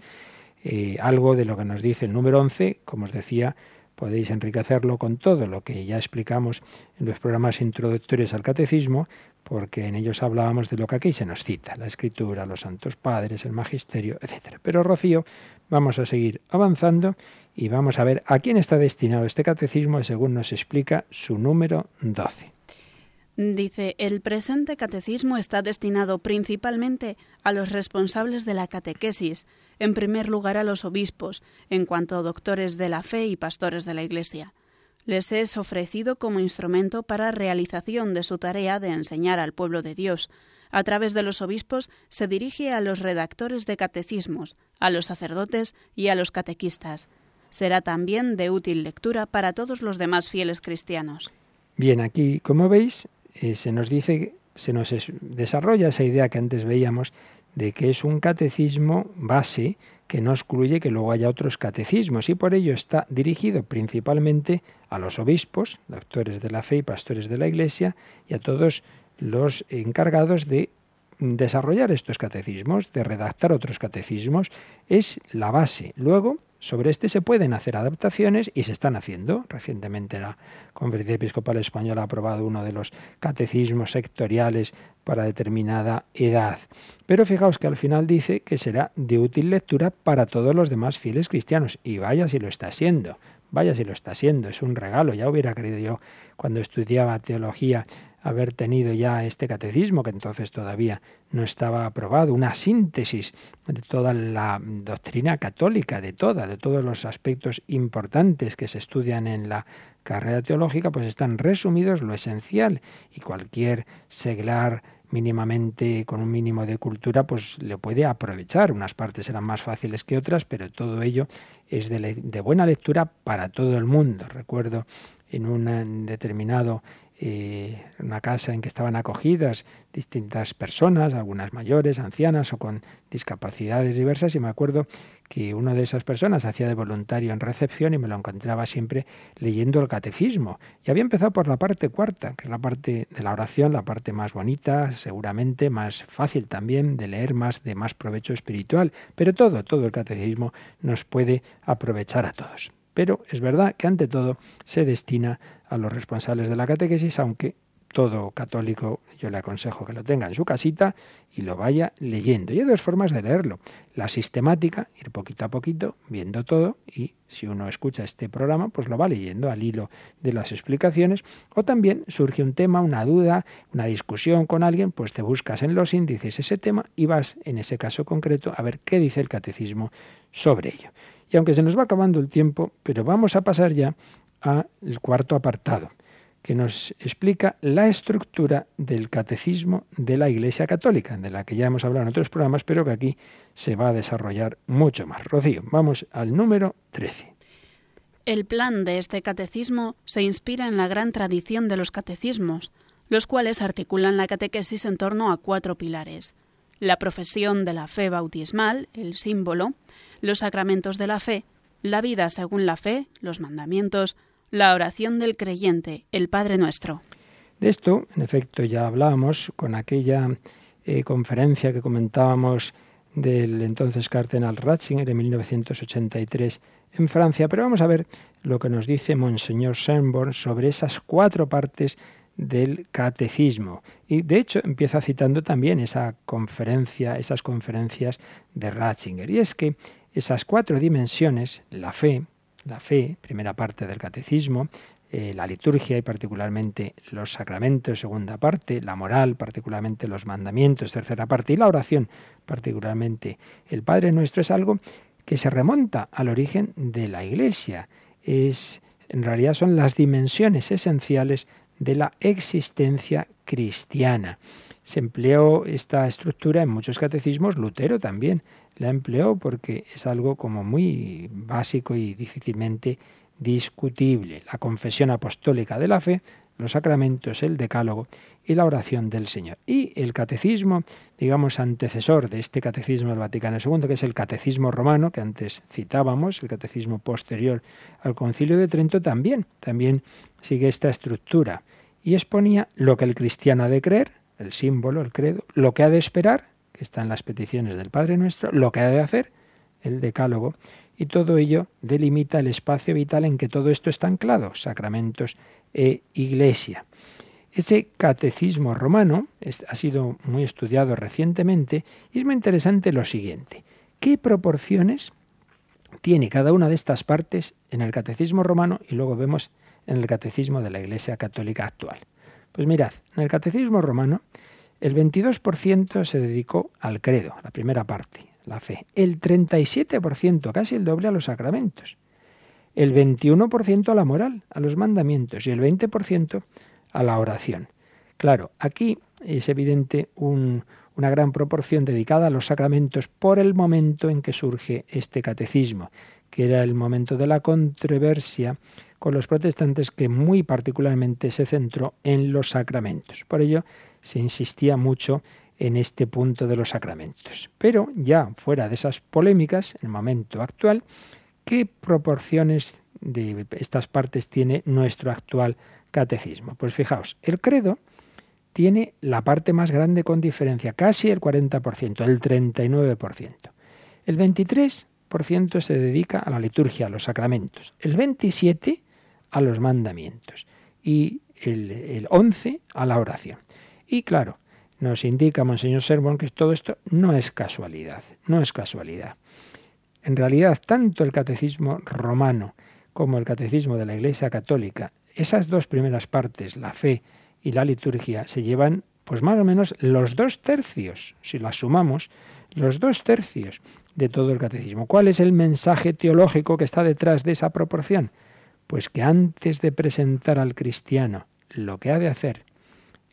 eh, algo de lo que nos dice el número 11, como os decía, podéis enriquecerlo con todo lo que ya explicamos en los programas introductorios al catecismo, porque en ellos hablábamos de lo que aquí se nos cita, la escritura, los santos padres, el magisterio, etc. Pero Rocío, vamos a seguir avanzando y vamos a ver a quién está destinado este catecismo según nos explica su número 12.
Dice, el presente catecismo está destinado principalmente a los responsables de la catequesis, en primer lugar a los obispos, en cuanto a doctores de la fe y pastores de la Iglesia. Les es ofrecido como instrumento para realización de su tarea de enseñar al pueblo de Dios. A través de los obispos se dirige a los redactores de catecismos, a los sacerdotes y a los catequistas. Será también de útil lectura para todos los demás fieles cristianos.
Bien, aquí, como veis, eh, se nos dice, se nos desarrolla esa idea que antes veíamos de que es un catecismo base que no excluye que luego haya otros catecismos y por ello está dirigido principalmente a los obispos, doctores de la fe y pastores de la Iglesia y a todos los encargados de desarrollar estos catecismos, de redactar otros catecismos, es la base. Luego, sobre este se pueden hacer adaptaciones y se están haciendo. Recientemente la Conferencia Episcopal Española ha aprobado uno de los catecismos sectoriales para determinada edad. Pero fijaos que al final dice que será de útil lectura para todos los demás fieles cristianos. Y vaya si lo está siendo. Vaya si lo está siendo. Es un regalo. Ya hubiera querido yo cuando estudiaba teología haber tenido ya este catecismo, que entonces todavía no estaba aprobado, una síntesis de toda la doctrina católica, de toda, de todos los aspectos importantes que se estudian en la carrera teológica, pues están resumidos lo esencial y cualquier seglar mínimamente con un mínimo de cultura, pues le puede aprovechar. Unas partes serán más fáciles que otras, pero todo ello es de, de buena lectura para todo el mundo. Recuerdo en un determinado eh, una casa en que estaban acogidas distintas personas, algunas mayores, ancianas o con discapacidades diversas, y me acuerdo que una de esas personas hacía de voluntario en recepción y me lo encontraba siempre leyendo el catecismo. Y había empezado por la parte cuarta, que es la parte de la oración, la parte más bonita, seguramente más fácil también de leer, más de más provecho espiritual, pero todo, todo el catecismo nos puede aprovechar a todos. Pero es verdad que ante todo se destina a los responsables de la catequesis, aunque todo católico yo le aconsejo que lo tenga en su casita y lo vaya leyendo. Y hay dos formas de leerlo. La sistemática, ir poquito a poquito, viendo todo, y si uno escucha este programa, pues lo va leyendo al hilo de las explicaciones. O también surge un tema, una duda, una discusión con alguien, pues te buscas en los índices ese tema y vas, en ese caso concreto, a ver qué dice el catecismo sobre ello. Y aunque se nos va acabando el tiempo, pero vamos a pasar ya al cuarto apartado, que nos explica la estructura del catecismo de la Iglesia Católica, de la que ya hemos hablado en otros programas, pero que aquí se va a desarrollar mucho más. Rocío, vamos al número 13.
El plan de este catecismo se inspira en la gran tradición de los catecismos, los cuales articulan la catequesis en torno a cuatro pilares. La profesión de la fe bautismal, el símbolo, los sacramentos de la fe, la vida según la fe, los mandamientos, la oración del creyente, el Padre Nuestro.
De esto, en efecto, ya hablábamos con aquella eh, conferencia que comentábamos del entonces cardenal Ratzinger en 1983 en Francia, pero vamos a ver lo que nos dice Monseñor Schönborn sobre esas cuatro partes del catecismo. Y de hecho empieza citando también esa conferencia, esas conferencias de Ratzinger. Y es que esas cuatro dimensiones, la fe, la fe, primera parte del catecismo, eh, la liturgia y particularmente los sacramentos, segunda parte, la moral, particularmente los mandamientos, tercera parte, y la oración, particularmente el Padre Nuestro, es algo que se remonta al origen de la Iglesia. Es, en realidad son las dimensiones esenciales de la existencia cristiana. Se empleó esta estructura en muchos catecismos, Lutero también la empleó porque es algo como muy básico y difícilmente discutible. La confesión apostólica de la fe, los sacramentos, el decálogo y la oración del Señor. Y el catecismo, digamos, antecesor de este catecismo del Vaticano II, que es el catecismo romano, que antes citábamos, el catecismo posterior al concilio de Trento, también, también sigue esta estructura y exponía lo que el cristiano ha de creer, el símbolo, el credo, lo que ha de esperar, que está en las peticiones del Padre Nuestro, lo que ha de hacer, el decálogo, y todo ello delimita el espacio vital en que todo esto está anclado, sacramentos e iglesia. Ese catecismo romano ha sido muy estudiado recientemente y es muy interesante lo siguiente. ¿Qué proporciones tiene cada una de estas partes en el catecismo romano y luego vemos en el catecismo de la Iglesia Católica actual? Pues mirad, en el catecismo romano el 22% se dedicó al credo, la primera parte, la fe. El 37%, casi el doble, a los sacramentos. El 21% a la moral, a los mandamientos. Y el 20% a la oración. Claro, aquí es evidente una gran proporción dedicada a los sacramentos por el momento en que surge este catecismo, que era el momento de la controversia con los protestantes que muy particularmente se centró en los sacramentos. Por ello, se insistía mucho en este punto de los sacramentos. Pero ya fuera de esas polémicas, en el momento actual, ¿qué proporciones de estas partes tiene nuestro actual catecismo? Pues fijaos, el credo tiene la parte más grande con diferencia, casi el 40%, el 39%. El 23% se dedica a la liturgia, a los sacramentos, el 27% a los mandamientos y el, el 11% a la oración. Y claro, nos indica Monseñor Sermón que todo esto no es casualidad, no es casualidad. En realidad, tanto el catecismo romano como el catecismo de la Iglesia Católica, esas dos primeras partes, la fe y la liturgia, se llevan pues más o menos los dos tercios, si las sumamos, los dos tercios de todo el catecismo. ¿Cuál es el mensaje teológico que está detrás de esa proporción? Pues que antes de presentar al cristiano lo que ha de hacer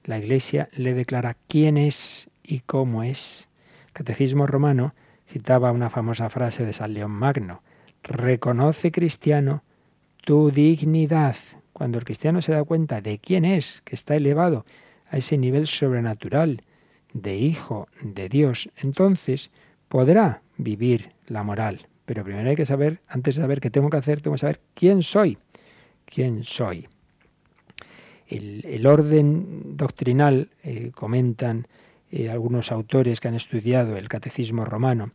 la Iglesia le declara quién es y cómo es. El Catecismo romano citaba una famosa frase de San León Magno. Reconoce, cristiano, tu dignidad Cuando el cristiano se da cuenta de quién es, que está elevado a ese nivel sobrenatural de hijo de Dios, entonces podrá vivir la moral. Pero primero hay que saber, antes de saber qué tengo que hacer, tengo que saber quién soy. ¿Quién soy? El, orden doctrinal, eh, comentan eh, algunos autores que han estudiado el catecismo romano,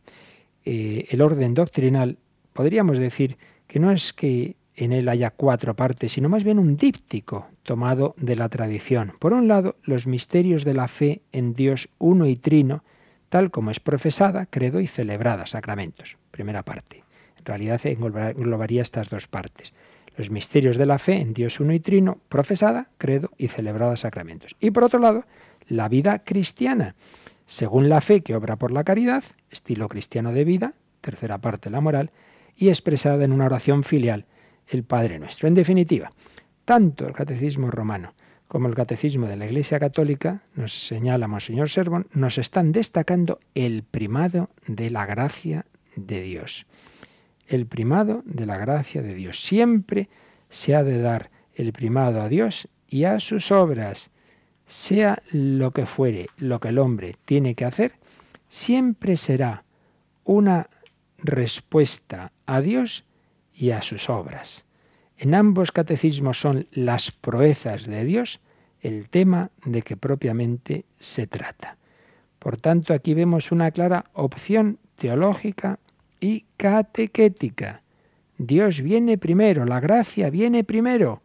eh, el orden doctrinal, podríamos decir que no es que en él haya cuatro partes, sino más bien un díptico tomado de la tradición. Por un lado, los misterios de la fe en Dios uno y trino, tal como es profesada, credo y celebrada, sacramentos. Primera parte. En realidad englobaría estas dos partes. Los misterios de la fe en Dios uno y trino, profesada, credo y celebrada, sacramentos. Y por otro lado, la vida cristiana, según la fe que obra por la caridad, estilo cristiano de vida, tercera parte la moral, y expresada en una oración filial, el Padre Nuestro. En definitiva, tanto el Catecismo romano como el Catecismo de la Iglesia Católica, nos señala Monseñor Servón, nos están destacando el primado de la gracia de Dios. El primado de la gracia de Dios. Siempre se ha de dar el primado a Dios y a sus obras. Sea lo que fuere, lo que el hombre tiene que hacer, siempre será una respuesta a Dios y a sus obras. En ambos catecismos son las proezas de Dios el tema de que propiamente se trata. Por tanto, aquí vemos una clara opción teológica y catequética. Dios viene primero, la gracia viene primero.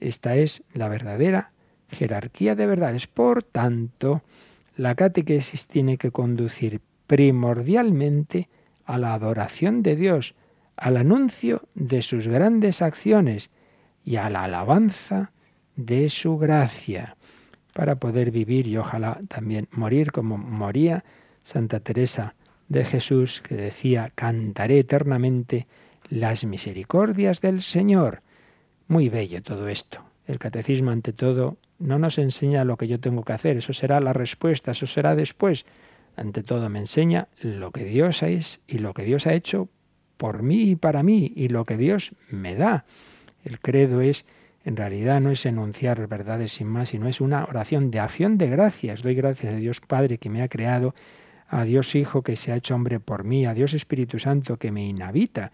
Esta es la verdadera jerarquía de verdades. Por tanto, la catequesis tiene que conducir primordialmente a la adoración de Dios, al anuncio de sus grandes acciones y a la alabanza de su gracia, para poder vivir y ojalá también morir como moría Santa Teresa de Jesús, que decía, cantaré eternamente las misericordias del Señor. Muy bello todo esto. El catecismo, ante todo, no nos enseña lo que yo tengo que hacer, eso será la respuesta, eso será después. Ante todo me enseña lo que Dios es y lo que Dios ha hecho por mí y para mí y lo que Dios me da. El credo es, en realidad, no es enunciar verdades sin más, sino es una oración de acción de gracias. Doy gracias a Dios Padre que me ha creado, a Dios Hijo que se ha hecho hombre por mí, a Dios Espíritu Santo que me inhabita.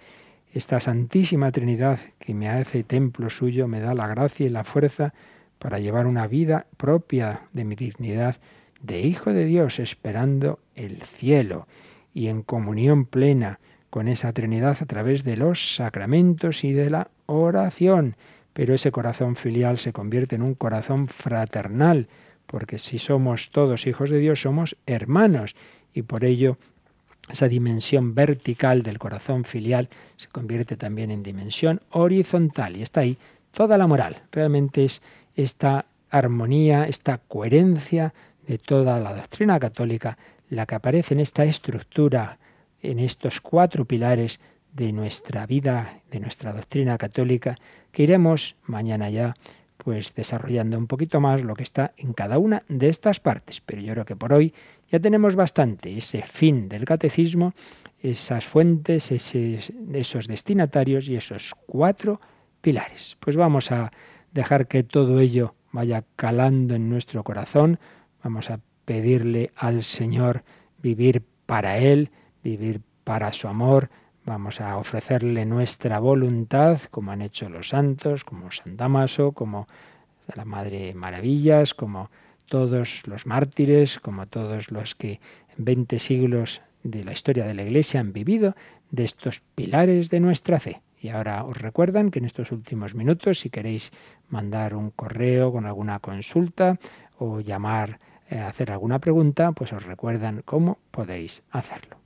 Esta Santísima Trinidad que me hace templo suyo me da la gracia y la fuerza para llevar una vida propia de mi dignidad de Hijo de Dios, esperando el cielo y en comunión plena con esa Trinidad a través de los sacramentos y de la oración. Pero ese corazón filial se convierte en un corazón fraternal, porque si somos todos hijos de Dios, somos hermanos. Y por ello esa dimensión vertical del corazón filial se convierte también en dimensión horizontal. Y está ahí toda la moral. Realmente es esta armonía, esta coherencia de toda la doctrina católica la que aparece en esta estructura en estos cuatro pilares de nuestra vida, de nuestra doctrina católica, que iremos mañana ya pues desarrollando un poquito más lo que está en cada una de estas partes. Pero yo creo que por hoy ya tenemos bastante ese fin del catecismo, esas fuentes, esos destinatarios y esos cuatro pilares. Pues vamos a dejar que todo ello vaya calando en nuestro corazón, vamos a pedirle al Señor vivir para Él, vivir para su amor, vamos a ofrecerle nuestra voluntad, como han hecho los santos, como San Damaso, como la Madre Maravillas, como todos los mártires, como todos los que en 20 siglos de la historia de la Iglesia han vivido de estos pilares de nuestra fe. Y ahora os recuerdan que en estos últimos minutos, si queréis mandar un correo con alguna consulta o llamar eh, hacer alguna pregunta, pues os recuerdan cómo podéis hacerlo.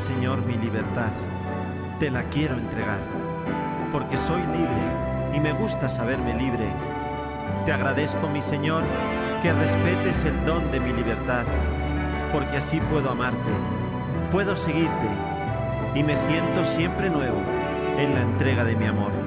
Señor, mi libertad. Te la quiero entregar, porque soy libre y me gusta saberme libre. Te agradezco, mi Señor, que respetes el don de mi libertad, porque así puedo amarte, puedo seguirte y me siento siempre nuevo en la entrega de mi amor.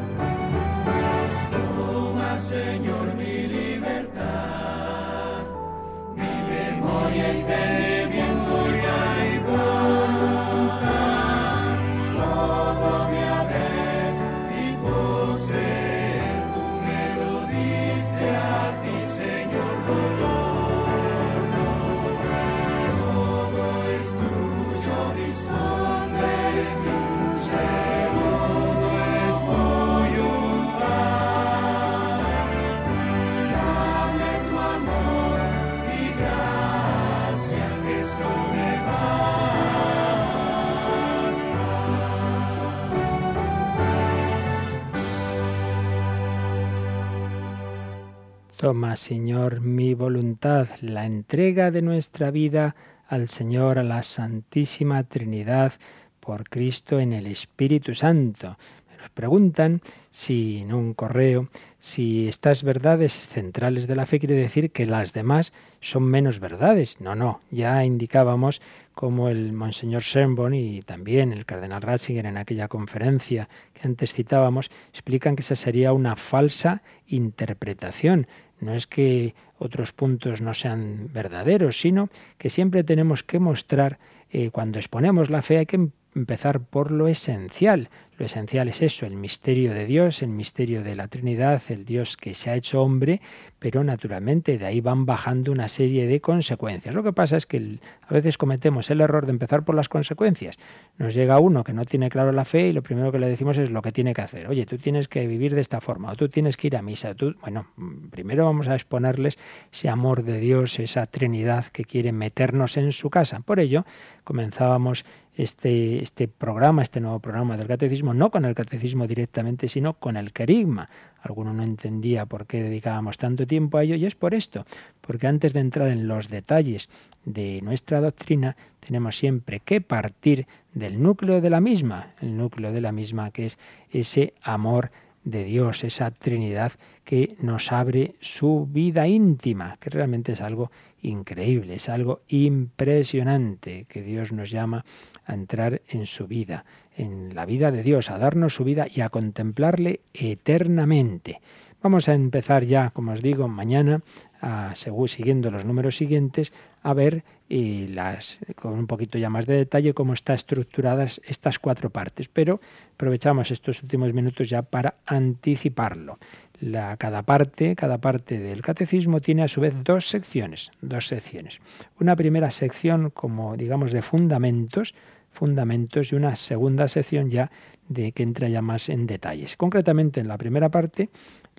Toma, Señor, mi voluntad,
la entrega de nuestra vida al Señor, a la Santísima Trinidad, por Cristo en el Espíritu Santo. Nos preguntan si en un correo, si estas verdades centrales de la fe quiere decir que las demás son menos verdades. No, no, ya indicábamos como el Monseñor Sherborne y también el Cardenal Ratzinger en aquella conferencia que antes citábamos, explican que esa sería una falsa interpretación. No es que otros puntos no sean verdaderos, sino que siempre tenemos que mostrar, eh, cuando exponemos la fe, hay que empezar por lo esencial. Lo esencial es eso, el misterio de Dios, el misterio de la Trinidad, el Dios que se ha hecho hombre, pero naturalmente de ahí van bajando una serie de consecuencias. Lo que pasa es que a veces cometemos el error de empezar por las consecuencias. Nos llega uno que no tiene claro la fe y lo primero que le decimos es lo que tiene que hacer. Oye, tú tienes que vivir de esta forma, o tú tienes que ir a misa. Tú... Bueno, primero vamos a exponerles ese amor de Dios, esa Trinidad que quiere meternos en su casa. Por ello, comenzábamos este, este programa, este nuevo programa del catecismo, no con el catecismo directamente, sino con el querigma. Alguno no entendía por qué dedicábamos tanto tiempo a ello y es por esto, porque antes de entrar en los detalles de nuestra doctrina, tenemos siempre que partir del núcleo de la misma, el núcleo de la misma que es ese amor de Dios, esa Trinidad que nos abre su vida íntima, que realmente es algo increíble, es algo impresionante, que Dios nos llama a entrar en su vida, en la vida de Dios, a darnos su vida y a contemplarle eternamente. Vamos a empezar ya, como os digo, mañana, a, siguiendo los números siguientes, a ver y las, con un poquito ya más de detalle cómo están estructuradas estas cuatro partes. Pero aprovechamos estos últimos minutos ya para anticiparlo. La, cada parte, cada parte del catecismo tiene a su vez dos secciones, dos secciones. Una primera sección como digamos de fundamentos, fundamentos y una segunda sección ya de que entra ya más en detalles. Concretamente en la primera parte,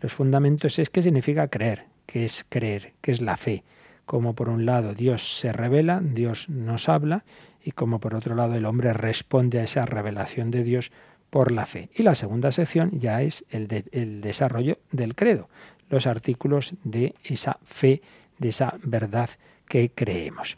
los fundamentos es qué significa creer, qué es creer, qué es la fe, como por un lado Dios se revela, Dios nos habla, y como por otro lado el hombre responde a esa revelación de Dios por la fe. Y la segunda sección ya es el, de, el desarrollo del credo, los artículos de esa fe, de esa verdad que creemos.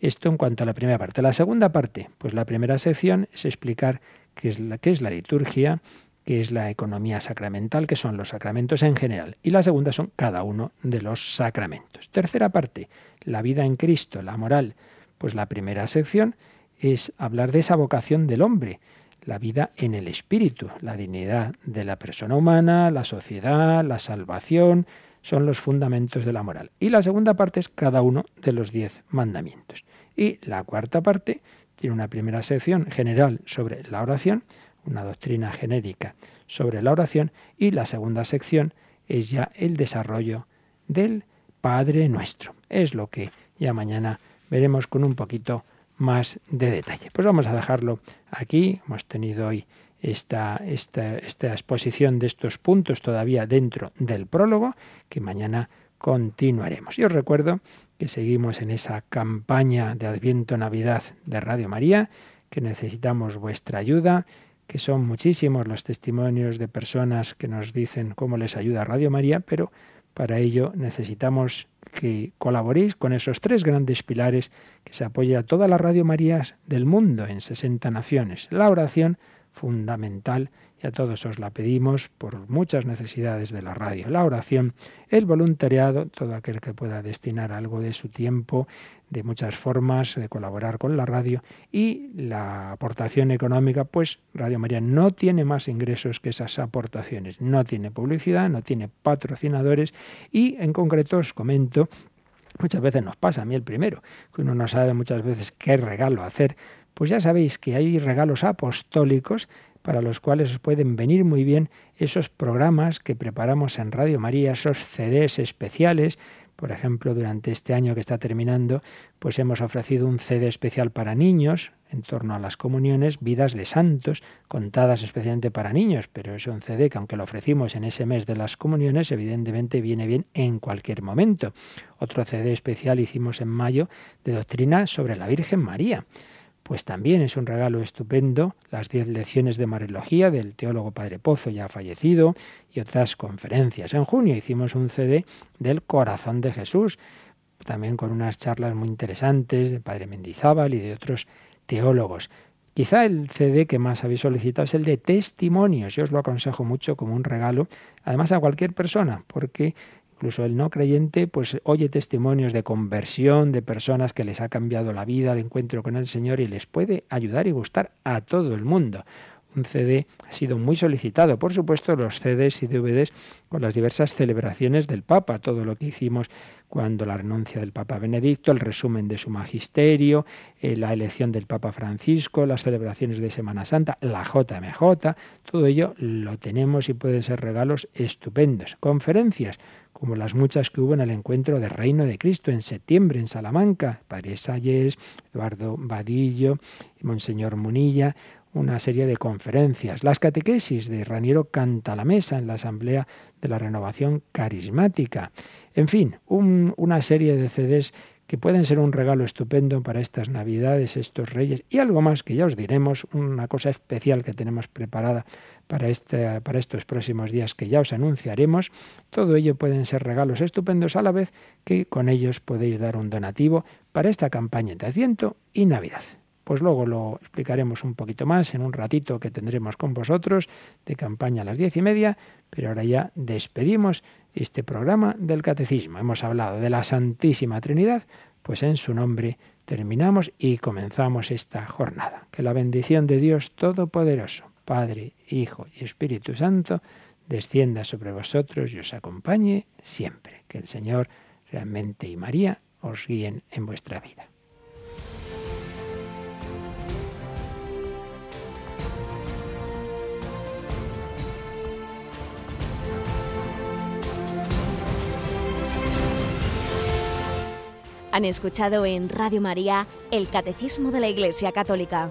Esto en cuanto a la primera parte. La segunda parte, pues la primera sección es explicar qué es la, qué es la liturgia, qué es la economía sacramental, qué son los sacramentos en general. Y la segunda son cada uno de los sacramentos. Tercera parte, la vida en Cristo, la moral. Pues la primera sección es hablar de esa vocación del hombre, la vida en el espíritu, la dignidad de la persona humana, la sociedad, la salvación, son los fundamentos de la moral. Y la segunda parte es cada uno de los diez mandamientos. Y la cuarta parte tiene una primera sección general sobre la oración, una doctrina genérica sobre la oración, y la segunda sección es ya el desarrollo del Padre Nuestro. Es lo que ya mañana veremos con un poquito más de detalle. Pues vamos a dejarlo aquí. Hemos tenido hoy esta, esta, exposición de estos puntos todavía dentro del prólogo, que mañana continuaremos. Y os recuerdo que seguimos en esa campaña de Adviento Navidad de Radio María, que necesitamos vuestra ayuda, que son muchísimos los testimonios de personas que nos dicen cómo les ayuda Radio María, pero Para ello necesitamos que colaboréis con esos tres grandes pilares que se apoya a todas las Radio Marías del mundo en 60 naciones. La oración, fundamental, y a todos os la pedimos por muchas necesidades de la radio. La oración, el voluntariado, todo aquel que pueda destinar algo de su tiempo, de muchas formas de colaborar con la radio y la aportación económica, pues Radio María no tiene más ingresos que esas aportaciones, no tiene publicidad, no tiene patrocinadores y en concreto os comento Muchas veces nos pasa, a mí el primero, que uno no sabe muchas veces qué regalo hacer. Pues ya sabéis que hay regalos apostólicos para los cuales os pueden venir muy bien esos programas que preparamos en Radio María, esos CDs especiales. Por ejemplo, durante este año que está terminando, pues hemos ofrecido un CD especial para niños en torno a las comuniones, vidas de santos, contadas especialmente para niños, pero es un CD que aunque lo ofrecimos en ese mes de las comuniones, evidentemente viene bien en cualquier momento. Otro CD especial hicimos en mayo de doctrina sobre la Virgen María pues también es un regalo estupendo las diez lecciones de Marilogía del teólogo Padre Pozo ya fallecido y otras conferencias. En junio hicimos un CD del Corazón de Jesús, también con unas charlas muy interesantes de Padre Mendizábal y de otros teólogos. Quizá el CD que más habéis solicitado es el de testimonios. Yo os lo aconsejo mucho como un regalo, además a cualquier persona, porque Incluso el no creyente pues oye testimonios de conversión de personas que les ha cambiado la vida, el encuentro con el Señor y les puede ayudar y gustar a todo el mundo. Un CD ha sido muy solicitado, por supuesto, los CDs y DVDs con las diversas celebraciones del Papa, todo lo que hicimos cuando la renuncia del Papa Benedicto, el resumen de su magisterio, eh, la elección del Papa Francisco, las celebraciones de Semana Santa, la JMJ, todo ello lo tenemos y pueden ser regalos estupendos. Conferencias, como las muchas que hubo en el encuentro de Reino de Cristo en septiembre en Salamanca, Padre Salles, Eduardo Vadillo, Monseñor Munilla, una serie de conferencias. Las catequesis de Raniero Canta la Mesa en la Asamblea de la Renovación Carismática. En fin, una serie de CDs que pueden ser un regalo estupendo para estas Navidades, estos Reyes y algo más que ya os diremos, una cosa especial que tenemos preparada para, este, para estos próximos días que ya os anunciaremos. Todo ello pueden ser regalos estupendos a la vez que con ellos podéis dar un donativo para esta campaña de Adviento y Navidad. Pues luego lo explicaremos un poquito más en un ratito que tendremos con vosotros de campaña a las diez y media, pero ahora ya despedimos este programa del Catecismo. Hemos hablado de la Santísima Trinidad, pues en su nombre terminamos y comenzamos esta jornada. Que la bendición de Dios Todopoderoso, Padre, Hijo y Espíritu Santo, descienda sobre vosotros y os acompañe siempre. Que el Señor realmente y María os guíen en vuestra vida.
Han escuchado en Radio María el Catecismo de la Iglesia Católica